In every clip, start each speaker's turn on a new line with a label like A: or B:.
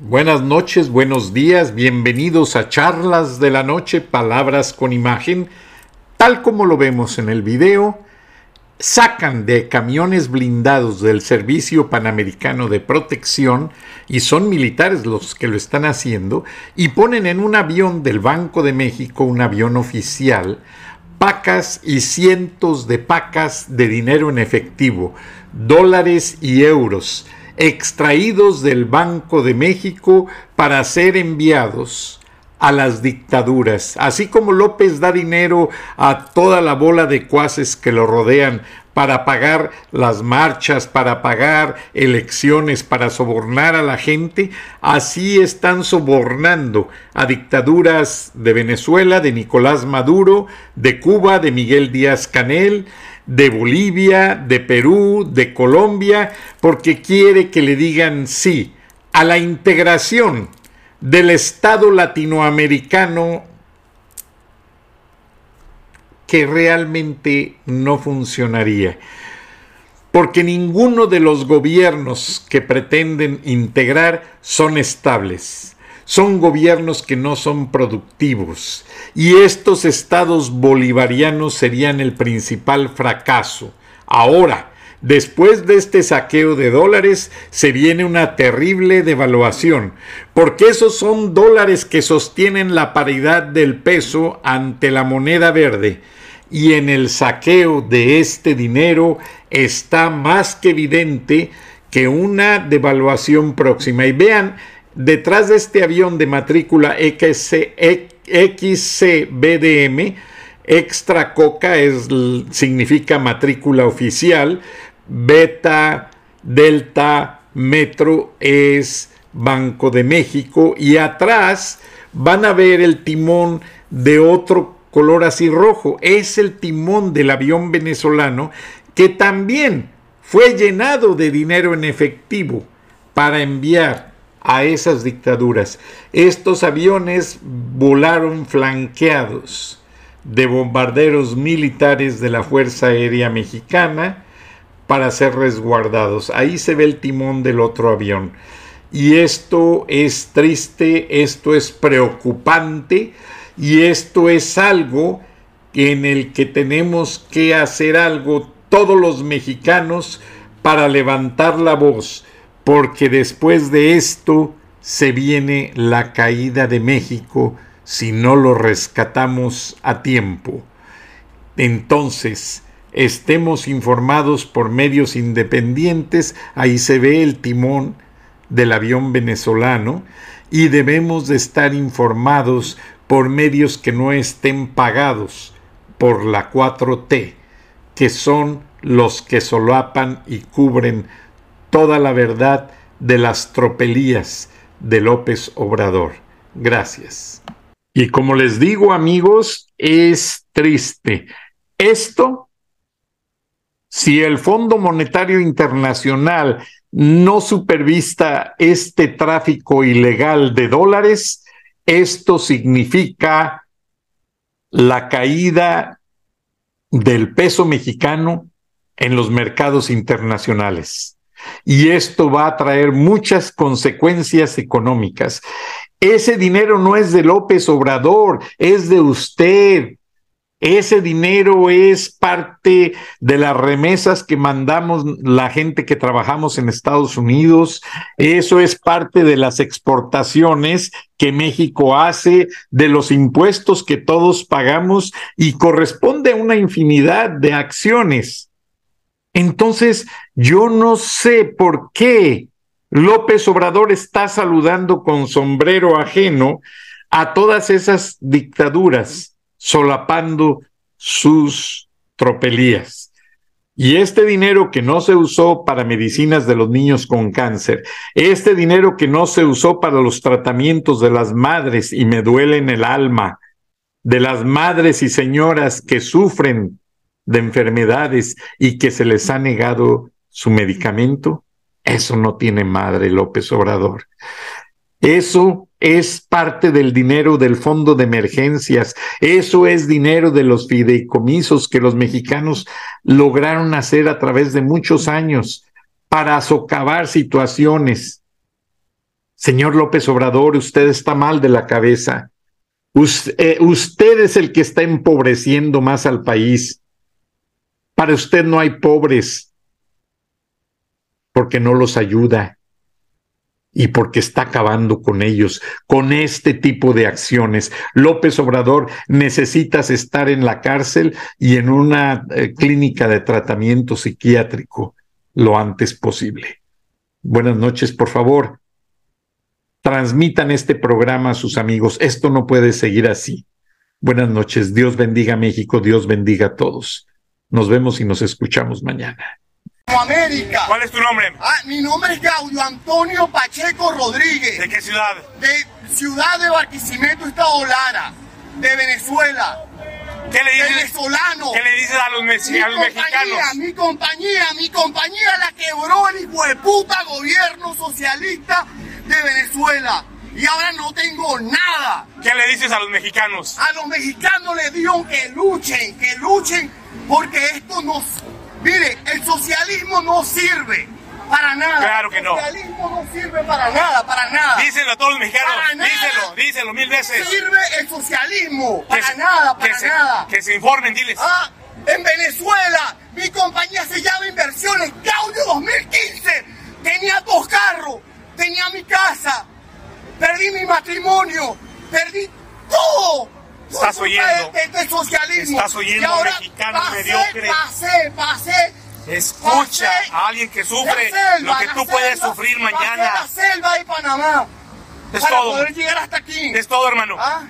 A: Buenas noches, buenos días, bienvenidos a Charlas de la Noche, Palabras con Imagen. Tal como lo vemos en el video, sacan de camiones blindados del Servicio Panamericano de Protección, y son militares los que lo están haciendo, y ponen en un avión del Banco de México, un avión oficial, pacas y cientos de pacas de dinero en efectivo, dólares y euros extraídos del Banco de México para ser enviados a las dictaduras, así como López da dinero a toda la bola de cuaces que lo rodean para pagar las marchas, para pagar elecciones, para sobornar a la gente, así están sobornando a dictaduras de Venezuela, de Nicolás Maduro, de Cuba, de Miguel Díaz Canel, de Bolivia, de Perú, de Colombia, porque quiere que le digan sí a la integración del Estado latinoamericano que realmente no funcionaría. Porque ninguno de los gobiernos que pretenden integrar son estables son gobiernos que no son productivos y estos estados bolivarianos serían el principal fracaso. Ahora, después de este saqueo de dólares, se viene una terrible devaluación, porque esos son dólares que sostienen la paridad del peso ante la moneda verde. Y en el saqueo de este dinero está más que evidente que una devaluación próxima. Y vean, Detrás de este avión de matrícula XCBDM, Extra Coca es, significa matrícula oficial, Beta, Delta, Metro es Banco de México y atrás van a ver el timón de otro color así rojo. Es el timón del avión venezolano que también fue llenado de dinero en efectivo para enviar a esas dictaduras. Estos aviones volaron flanqueados de bombarderos militares de la Fuerza Aérea Mexicana para ser resguardados. Ahí se ve el timón del otro avión. Y esto es triste, esto es preocupante y esto es algo en el que tenemos que hacer algo todos los mexicanos para levantar la voz porque después de esto se viene la caída de México si no lo rescatamos a tiempo. Entonces, estemos informados por medios independientes, ahí se ve el timón del avión venezolano, y debemos de estar informados por medios que no estén pagados por la 4T, que son los que solapan y cubren toda la verdad de las tropelías de López Obrador. Gracias. Y como les digo amigos, es triste. Esto, si el Fondo Monetario Internacional no supervista este tráfico ilegal de dólares, esto significa la caída del peso mexicano en los mercados internacionales y esto va a traer muchas consecuencias económicas. Ese dinero no es de López Obrador, es de usted. Ese dinero es parte de las remesas que mandamos la gente que trabajamos en Estados Unidos. Eso es parte de las exportaciones que México hace, de los impuestos que todos pagamos y corresponde a una infinidad de acciones. Entonces, yo no sé por qué López Obrador está saludando con sombrero ajeno a todas esas dictaduras solapando sus tropelías. Y este dinero que no se usó para medicinas de los niños con cáncer, este dinero que no se usó para los tratamientos de las madres, y me duele en el alma, de las madres y señoras que sufren de enfermedades y que se les ha negado su medicamento, eso no tiene madre López Obrador. Eso es parte del dinero del fondo de emergencias. Eso es dinero de los fideicomisos que los mexicanos lograron hacer a través de muchos años para socavar situaciones. Señor López Obrador, usted está mal de la cabeza. Eh, usted, es el que está empobreciendo más al país. Para usted no hay pobres porque no los ayuda y porque está acabando con ellos, con este tipo de acciones. López Obrador, necesitas estar en la cárcel y en una eh, clínica de tratamiento psiquiátrico lo antes posible. Buenas noches, por favor. Transmitan este programa a sus amigos. Esto no puede seguir así. Buenas noches. Dios bendiga a México. Dios bendiga a todos. Nos vemos y nos escuchamos mañana.
B: América.
C: ¿Cuál es tu nombre?
B: Ah, mi nombre es Gaudio Antonio Pacheco Rodríguez.
C: ¿De qué ciudad?
B: De Ciudad de Barquisimeto, Estado Lara, de Venezuela.
C: ¿Qué le dices?
B: Venezolano.
C: ¿Qué le dices a los,
B: mi
C: a los mexicanos?
B: Mi compañía, mi compañía la quebró el hijo de puta gobierno socialista de Venezuela. Y ahora no tengo nada.
C: ¿Qué le dices a los mexicanos?
B: A los mexicanos les digo que luchen, que luchen, porque esto nos Mire, el socialismo no sirve para nada.
C: Claro que no.
B: El socialismo no sirve para nada, para nada.
C: Díselo a todos los mexicanos.
B: Para nada.
C: Díselo, díselo mil veces.
B: Sirve el socialismo. Para nada, para
C: que se,
B: nada.
C: Que se informen, diles.
B: Ah, en Venezuela, mi compañía se llama Inversiones Claudio 2015. Tenía dos carros, tenía mi casa, perdí mi matrimonio, perdí todo.
C: Estás oyendo.
B: de- del socialismo.
C: Estás oyendo,
B: y ahora
C: mexicano
B: pasé,
C: mediocre.
B: Pasé, pasé.
C: Escucha a alguien que sufre
B: selva,
C: lo que tú puedes
B: selva,
C: sufrir
B: pasé
C: mañana.
B: la selva de Panamá.
C: Es
B: para
C: todo.
B: poder llegar hasta aquí.
C: Es todo, hermano.
B: ¿Ah?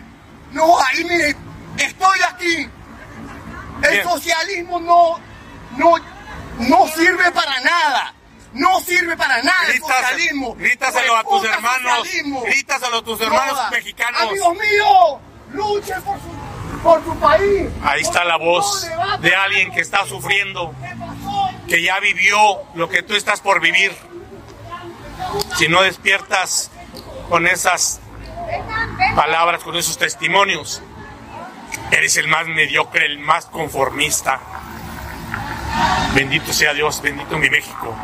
B: No, ahí mire, estoy aquí. El
C: Bien.
B: socialismo no, no, no sirve para nada. No sirve para nada el socialismo.
C: grítaselo a tus hermanos.
B: socialismo.
C: Grítaselo a tus hermanos mexicanos.
B: Amigos míos, luchen por su, por su país.
C: Ahí está la voz de alguien que está sufriendo, que ya vivió lo que tú estás por vivir. Si no despiertas con esas palabras, con esos testimonios, eres el más mediocre, el más conformista. Bendito sea Dios, bendito mi México.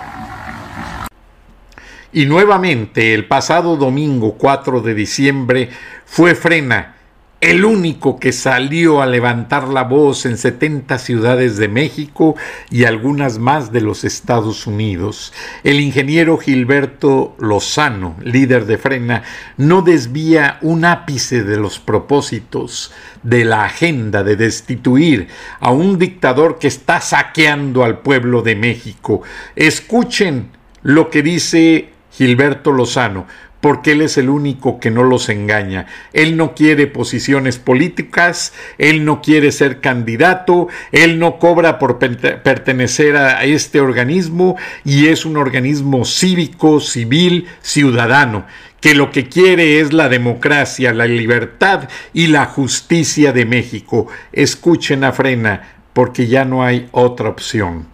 A: Y nuevamente, el pasado domingo 4 de diciembre, fue Frena el único que salió a levantar la voz en 70 ciudades de México y algunas más de los Estados Unidos. El ingeniero Gilberto Lozano, líder de Frena, no desvía un ápice de los propósitos de la agenda de destituir a un dictador que está saqueando al pueblo de México. Escuchen lo que dice Gilberto Lozano, porque él es el único que no los engaña. Él no quiere posiciones políticas, él no quiere ser candidato, él no cobra por perte- pertenecer a este organismo y es un organismo cívico, civil, ciudadano que lo que quiere es la democracia, la libertad y la justicia de México. Escuchen a Frena, porque ya no hay otra opción.